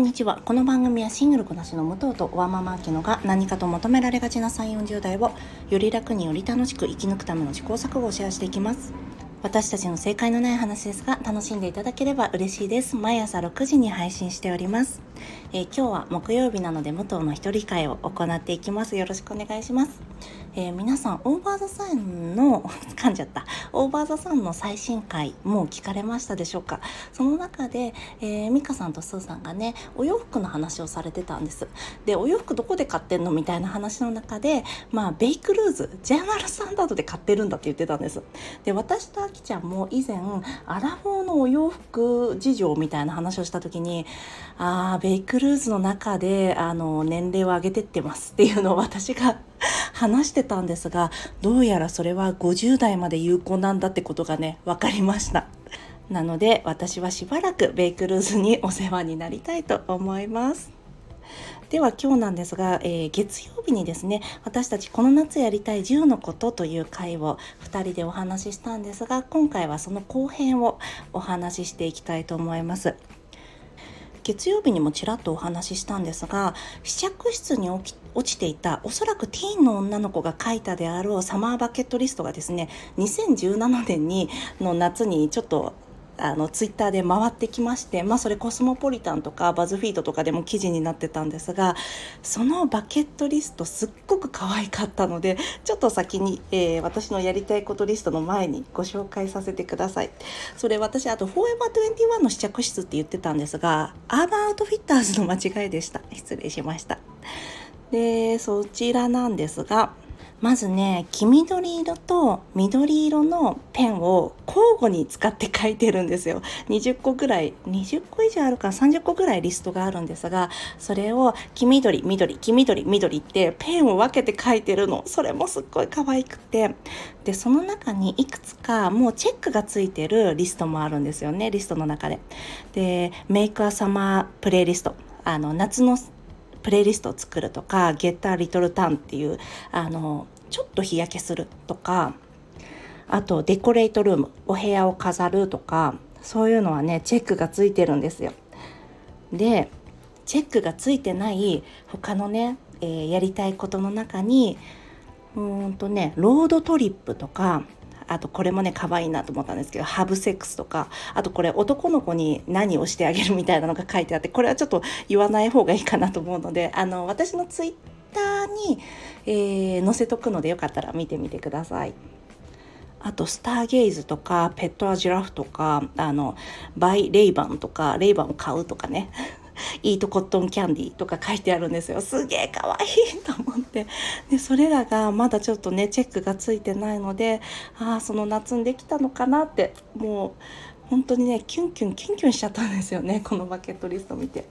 んにちは。この番組はシングルこなしの武藤とワンママアキノが何かと求められがちな3 4 0代をより楽により楽しく生き抜くための試行錯誤をシェアしていきます。私たちの正解のない話ですが楽しんでいただければ嬉しいです。毎朝6時に配信しております、えー、今日は木曜日なので武藤の一人会を行っていきます。よろしくお願いします。えー、皆さんオーバーザさんの噛んじゃった。オーバーザさんの最新回もう聞かれましたでしょうか？その中で、えー、美香さんとスーさんがねお洋服の話をされてたんです。でお洋服どこで買ってんのみたいな話の中でまあベイクルーズジャーナルスタンダードで買ってるんだって言ってたんです。で私とあきちゃんも以前アラフォーのお洋服事情みたいな話をした時にああベイクルーズの中であの年齢を上げてってますっていうのを私が話してたんですがどうやらそれは50代まで有効なんだってことがね分かりました。なので私はしばらくベイクルーズにお世話になりたいと思います。では今日なんですが、えー、月曜日にですね私たちこの夏やりたい10のことという回を2人でお話ししたんですが今回はその後編をお話ししていきたいと思います。月曜日にもちらっとお話ししたんですが試着室に落ちていたおそらくティーンの女の子が書いたであろうサマーバケットリストがですね2017年にの夏にちょっとあのツイッターで回ってきまして、まあ、それコスモポリタンとかバズフィードとかでも記事になってたんですがそのバケットリストすっごく可愛かったのでちょっと先に、えー、私のやりたいことリストの前にご紹介させてください。それ私あとフォーエバー21の試着室って言ってたんですがアーバンアウトフィッターズの間違いでした。失礼しました。でそちらなんですがまずね黄緑色と緑色のペンを交互に使って書いてるんですよ。20個ぐらい20個以上あるから30個ぐらいリストがあるんですがそれを黄緑緑黄緑緑ってペンを分けて書いてるの。それもすっごい可愛くて。でその中にいくつかもうチェックがついてるリストもあるんですよねリストの中で。でメイクアサマープレイリスト。あの夏のプレイリストを作るとか「ゲッターリトルタン」っていうあのちょっと日焼けするとかあとデコレートルームお部屋を飾るとかそういうのはねチェックがついてるんですよ。でチェックがついてない他のね、えー、やりたいことの中にうーんとねロードトリップとかあとこれもね可愛いなと思ったんですけどハブセックスとかあとこれ男の子に何をしてあげるみたいなのが書いてあってこれはちょっと言わない方がいいかなと思うのであの私のツイッターに、えー、載せとくのでよかったら見てみてください。あと、スターゲイズとか、ペットアジラフとか、あの、バイレイバンとか、レイバンを買うとかね。イートコットンキャンディーとか書いてあるんですよ。すげえかわいいと思って。で、それらがまだちょっとね、チェックがついてないので、ああ、その夏にできたのかなって、もう、本当にねキュンキュンキュンキュンしちゃったんですよね このバケットリスト見て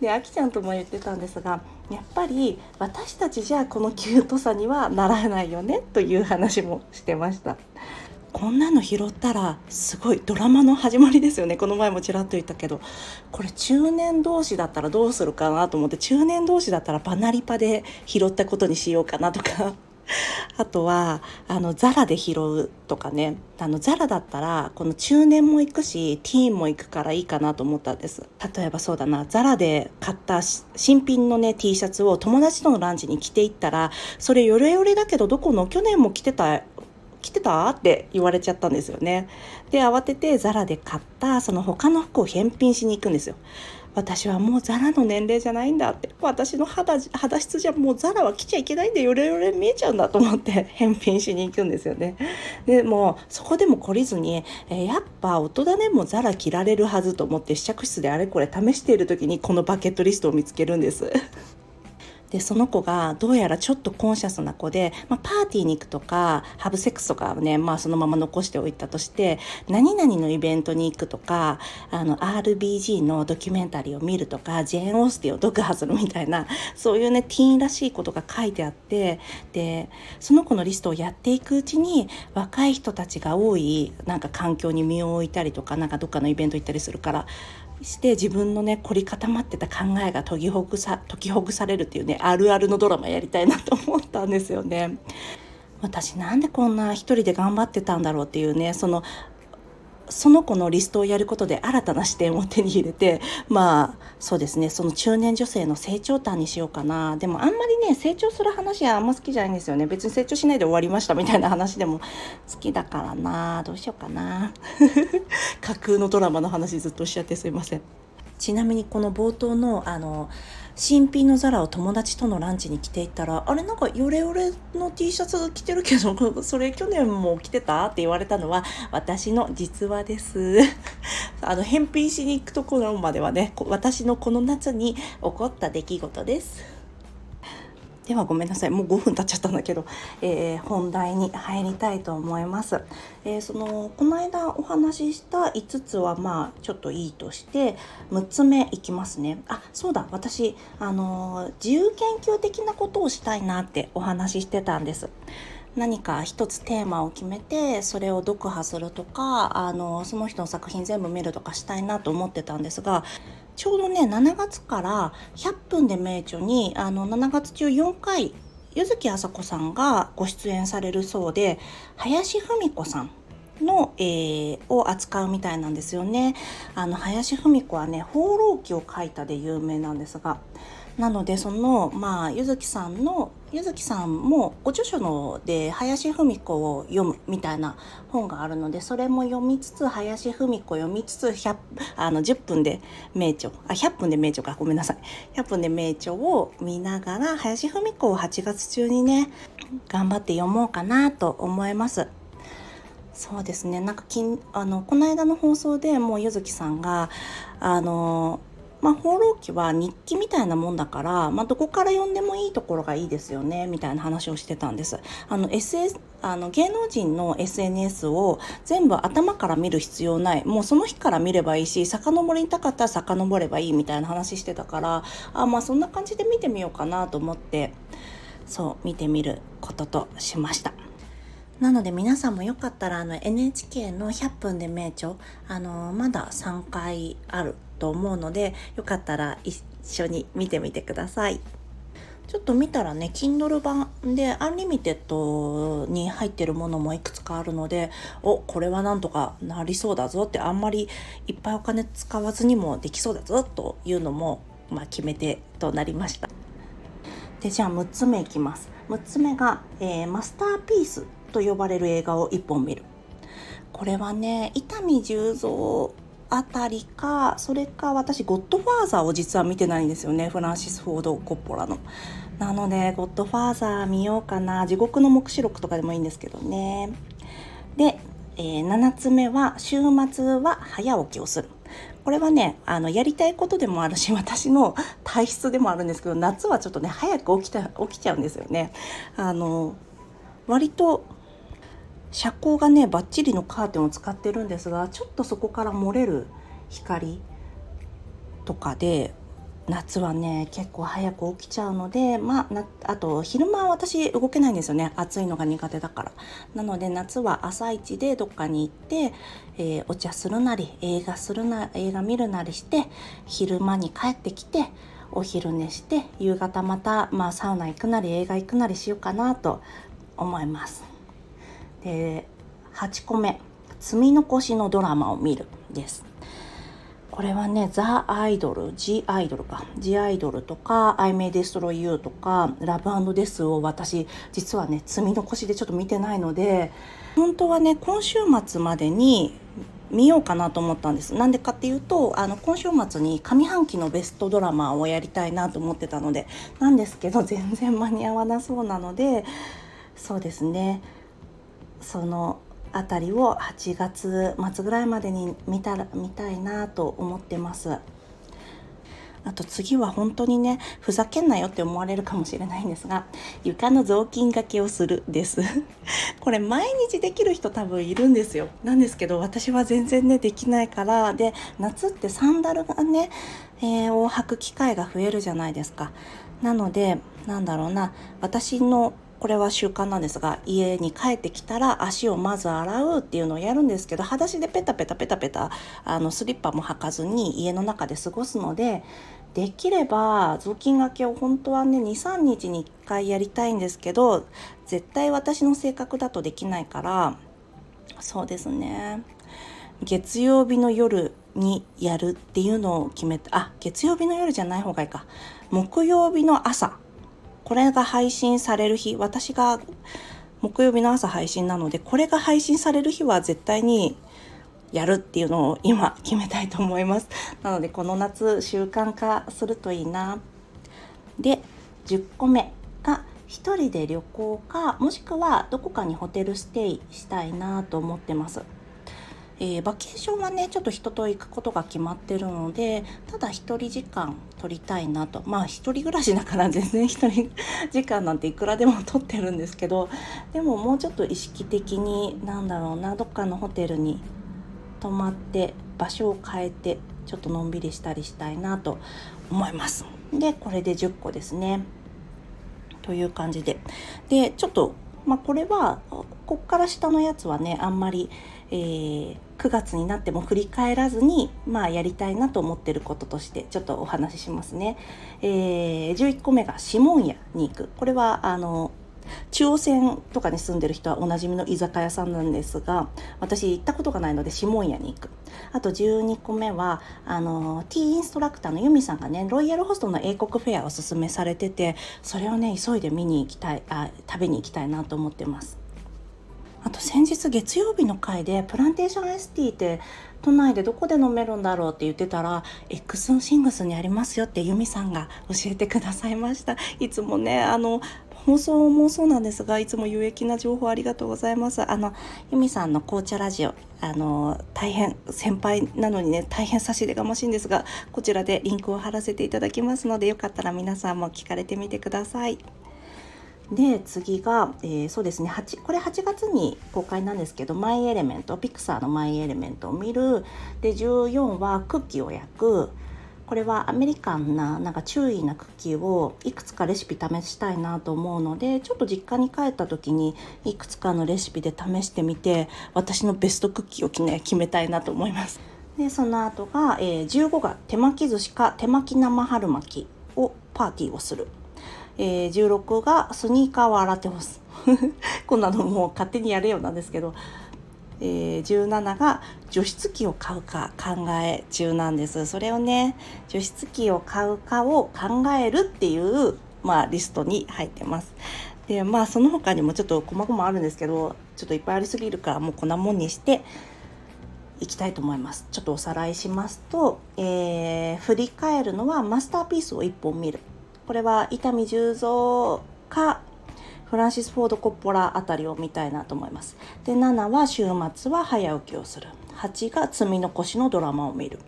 であきちゃんとも言ってたんですがやっぱり私たちじゃこのキュートさにはならないよねという話もしてましたこんなの拾ったらすごいドラマの始まりですよね。この前もちらっと言ったけど。これ中年同士だったらどうするかなと思って。中年同士だったらバナリパで拾ったことにしようかなとか。あとはあのザラで拾うとかね。あのザラだったらこの中年も行くしティーンも行くからいいかなと思ったんです。例えばそうだな。ザラで買った新品のね T シャツを友達とのランチに着ていったらそれヨレヨレだけどどこの？去年も着てた来てた？って言われちゃったんですよね。で、慌ててザラで買ったその他の服を返品しに行くんですよ。私はもうザラの年齢じゃないんだって。私の肌肌質じゃもうザラは着ちゃいけないんでヨレヨレ見えちゃうんだと思って返品しに行くんですよね。でもそこでも懲りずに、え、やっぱ大人でもザラ着られるはずと思って試着室であれこれ試している時にこのバケットリストを見つけるんです。でその子がどうやらちょっとコンシャスな子で、まあ、パーティーに行くとかハブセックスとかはね、まあ、そのまま残しておいたとして何々のイベントに行くとかあの RBG のドキュメンタリーを見るとかジェーン・オースティを読破するみたいなそういうねティーンらしいことが書いてあってでその子のリストをやっていくうちに若い人たちが多いなんか環境に身を置いたりとかなんかどっかのイベント行ったりするからして自分のね凝り固まってた考えが解きほぐさ解きほぐされるっていうねあるあるのドラマやりたいなと思ったんですよね。私なんでこんな一人で頑張ってたんだろうっていうねそのその子のリストをやることで新たな視点を手に入れてまあそうですね。その中年女性の成長端にしようかな。でもあんまりね成長する話はあんま好きじゃないんですよね。別に成長しないで終わりましたみたいな話でも好きだからな。どうしようかな。架空のドラマの話ずっとおっしゃってすいません。ちなみにこの冒頭のあの新品のザラを友達とのランチに着ていったら「あれなんかヨレヨレの T シャツ着てるけど それ去年も着てた?」って言われたのは私の実話です あの返品しに行くところまではね私のこの夏に起こった出来事ですではごめんなさいもう5分経っちゃったんだけど、えー、本題に入りたいと思います。えー、そのこの間お話しした5つはまあちょっといいとして6つ目いきますね。あそうだ私あの自由研究的なことをしたいなってお話ししてたんです。何か一つテーマを決めてそれを読破するとかあのその人の作品全部見るとかしたいなと思ってたんですがちょうどね7月から100分で名著にあの7月中4回柚木あさこさんがご出演されるそうで林芙美子さんの、えー、を扱うみたいなんですよね。あの林芙美子はね「放浪記」を書いたで有名なんですがなのでそのまあ柚木さんの柚木さんもご著書ので林芙美子を読むみたいな本があるのでそれも読みつつ林芙美子読みつつ100あの10分で名著あ100分で名著かごめんなさい100分で名著を見ながら林芙美子を8月中にね頑張って読もうかなと思います。そうですねなんかきんあのこの間の放送でもう柚木さんがあのまあ、放浪記は日記みたいなもんだから、まあ、どこから読んでもいいところがいいですよねみたいな話をしてたんです。あの SS あの芸能人の SNS を全部頭から見る必要ないもうその日から見ればいいし遡りたかったら遡ればいいみたいな話してたからあまあそんな感じで見てみようかなと思ってそう見てみることとしました。なので皆さんもよかったらあの NHK の100分で名著あのまだ3回あると思うのでよかったら一緒に見てみてください。ちょっと見たらね Kindle 版でアンリミテッドに入ってるものもいくつかあるのでおこれはなんとかなりそうだぞってあんまりいっぱいお金使わずにもできそうだぞというのも、まあ、決め手となりました。でじゃあ6つ目いきます。6つ目が、えー、マスターピースと呼ばれる映画を1本見る。これはね伊丹十三あたりかそれか私ゴッドファーザーを実は見てないんですよねフランシス・フォード・コッポラの。なのでゴッドファーザー見ようかな地獄の黙示録とかでもいいんですけどね。で、えー、7つ目は週末は早起きをする。これはねあのやりたいことでもあるし 私の体質でもあるんですけど夏はちょっとね早く起きた起きちゃうんですよね。あの割と遮光がねバッチリのカーテンを使ってるんですがちょっとそこから漏れる光とかで夏はね結構早く起きちゃうのでまああと昼間は私動けないんですよね暑いのが苦手だからなので夏は朝一でどっかに行って、えー、お茶するなり映画するな映画見るなりして昼間に帰ってきてお昼寝して夕方また、まあ、サウナ行くなり映画行くなりしようかなと思います。で8個目積み残しのドラマを見るです。これはねザ・アイドル G アイドルか。G アイドルとか I May Destroy You とかラブアンドデスを私実はね積み残しでちょっと見てないので本当はね今週末までに見ようかなと思ったんです。なんでかっていうとあの今週末に上半期のベストドラマをやりたいなと思ってたのでなんですけど全然間に合わなそうなのでそうですね。その辺りを8月末ぐらいまでに見たら見たいなと思ってます。あと次は本当にねふざけんなよって思われるかもしれないんですが床の雑巾がけをするです。これ毎日できる人多分いるんですよ。なんですけど私は全然ねできないからで夏ってサンダルがね、えー、を履く機会が増えるじゃないですか。なのでなんだろうな私のこれは習慣なんですが家に帰ってきたら足をまず洗うっていうのをやるんですけど裸足でペタペタペタペタあのスリッパも履かずに家の中で過ごすのでできれば雑巾がけを本当はね23日に1回やりたいんですけど絶対私の性格だとできないからそうですね。月曜日の夜にやるっていうのを決めてあ月曜日の夜じゃない方がいいか。木曜日の朝これが配信される日私が木曜日の朝配信なのでこれが配信される日は絶対にやるっていうのを今決めたいと思います。なのでこの夏習慣化するといいな。で10個目が1人で旅行かもしくはどこかにホテルステイしたいなと思ってます。えー、バケーションはねちょっと人と行くことが決まってるのでただ1人時間取りたいなとまあ1人暮らしだから全然1人時間なんていくらでも取ってるんですけどでももうちょっと意識的になんだろうなどっかのホテルに泊まって場所を変えてちょっとのんびりしたりしたいなと思います。でこれで10個ですね。という感じで。でちょっとまあこれはこっから下のやつはねあんまり、えー、9月になっても振り返らずに、まあ、やりたいなと思ってることとしてちょっとお話ししますね。えー、11個目がシモン屋に行く。これはあの中央線とかに住んでる人はおなじみの居酒屋さんなんですが私行ったことがないのでシモン屋に行くあと12個目はあのティーインストラクターのユミさんがねロイヤルホストの英国フェアをおすすめされててそれをね急いで見に行きたいあ食べに行きたいなと思ってますあと先日月曜日の回でプランテーション ST って都内でどこで飲めるんだろうって言ってたら X のシングスにありますよってユミさんが教えてくださいましたいつもねあの放送もそうなんですがいつも有益な情報ありがとうございますあのユミさんの紅茶ラジオあの大変先輩なのにね大変差し出がましいんですがこちらでリンクを貼らせていただきますのでよかったら皆さんも聞かれてみてください。で次が、えー、そうですね8これ8月に公開なんですけど「マイ・エレメント」ピクサーの「マイ・エレメント」を見る。で14はクッキーを焼く。これはアメリカンななんか注意なクッキーをいくつかレシピ試したいなと思うのでちょっと実家に帰った時にいくつかのレシピで試してみて私のベストクッキーを、ね、決めたいなと思います。でその後が、えー、15が手巻き寿司か手巻き生春巻きをパーティーをする。えー、16がスニーカーを洗って干す。こんなのもう勝手にやれようなんですけど、えー、17が除湿機を買うか考え中なんです。それをね除湿機を買うかを考えるっていう、まあ、リストに入ってます。でまあその他にもちょっと細々あるんですけどちょっといっぱいありすぎるからもうこんなもんにしていきたいと思います。ちょっとおさらいしますと、えー、振り返るのはマスターピースを1本見る。これは伊丹十三かフランシス・フォード・コッポラあたりを見たいなと思います。で7は週末は早起きをする。8が積み残しのドラマを見る。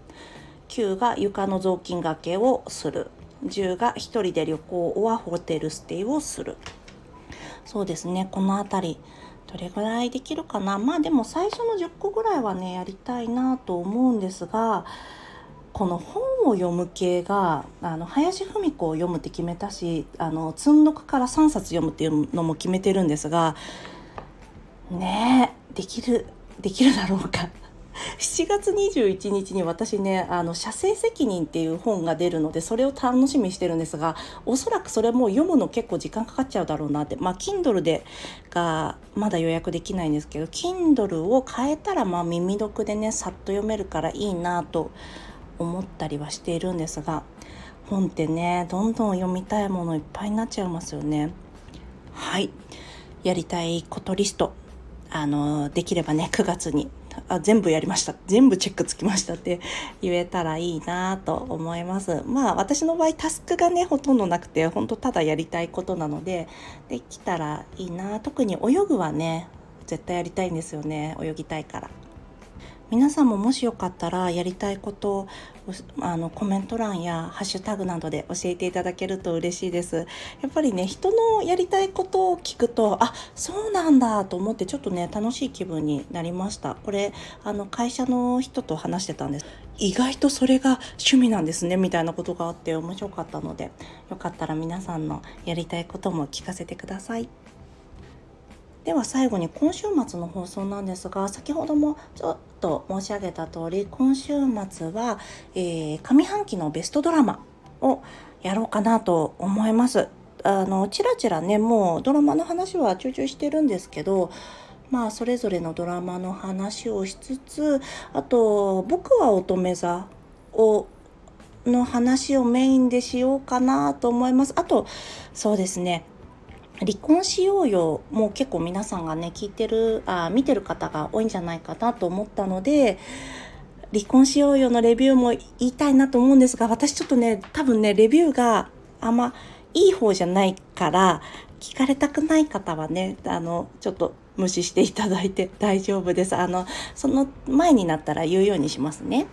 9が床の雑巾がけをする。10が1人で旅行はホテルステイをする。そうですね。この辺りどれぐらいできるかな。まあでも最初の10個ぐらいはねやりたいなと思うんですがこの本を読む系があの林芙美子を読むって決めたしあの積んどくから3冊読むっていうのも決めてるんですがねえできるできるだろうか。7月21日に私ね「あの写生責任」っていう本が出るのでそれを楽しみにしてるんですがおそらくそれも読むの結構時間かかっちゃうだろうなって。まあ Kindle でがまだ予約できないんですけど Kindle を変えたらまあ耳読でねさっと読めるからいいなと思ったりはしているんですが本ってねどんどん読みたいものいっぱいになっちゃいますよね。はい。やりたいことリスト。あのできればね9月にあ全部やりました。全部チェックつきましたって言えたらいいなと思います。まあ私の場合タスクがねほとんどなくてほんとただやりたいことなのでできたらいいな。特に泳ぐはね絶対やりたいんですよね。泳ぎたいから。皆さんももしよかったらやりたいことをあのコメント欄やハッシュタグなどで教えていただけると嬉しいです。やっぱりね人のやりたいことを聞くとあそうなんだと思ってちょっとね楽しい気分になりました。これあの会社の人と話してたんです。意外とそれが趣味なんですねみたいなことがあって面白かったのでよかったら皆さんのやりたいことも聞かせてください。では最後に今週末の放送なんですが先ほどもちょっと申し上げた通り今週末は、えー、上半期のベストドラマをやろうかなと思います。あのちらちらねもうドラマの話はちょいちょいしてるんですけどまあそれぞれのドラマの話をしつつあと「僕は乙女座」をの話をメインでしようかなと思います。あとそうですね離婚しようよもう結構皆さんがね聞いてるあ見てる方が多いんじゃないかなと思ったので離婚しようよのレビューも言いたいなと思うんですが私ちょっとね多分ねレビューがあんまいい方じゃないから聞かれたくない方はねあのちょっと無視していただいて大丈夫です。あのその前になったら言うようにしますね。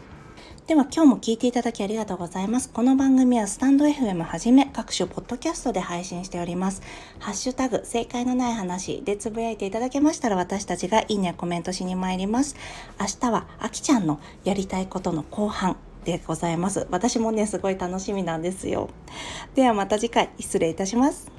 では今日も聞いていただきありがとうございます。この番組はスタンド FM はじめ各種ポッドキャストで配信しております。ハッシュタグ正解のない話でつぶやいていただけましたら私たちがいいねコメントしに参ります。明日はあきちゃんのやりたいことの後半でございます。私もねすごい楽しみなんですよ。ではまた次回失礼いたします。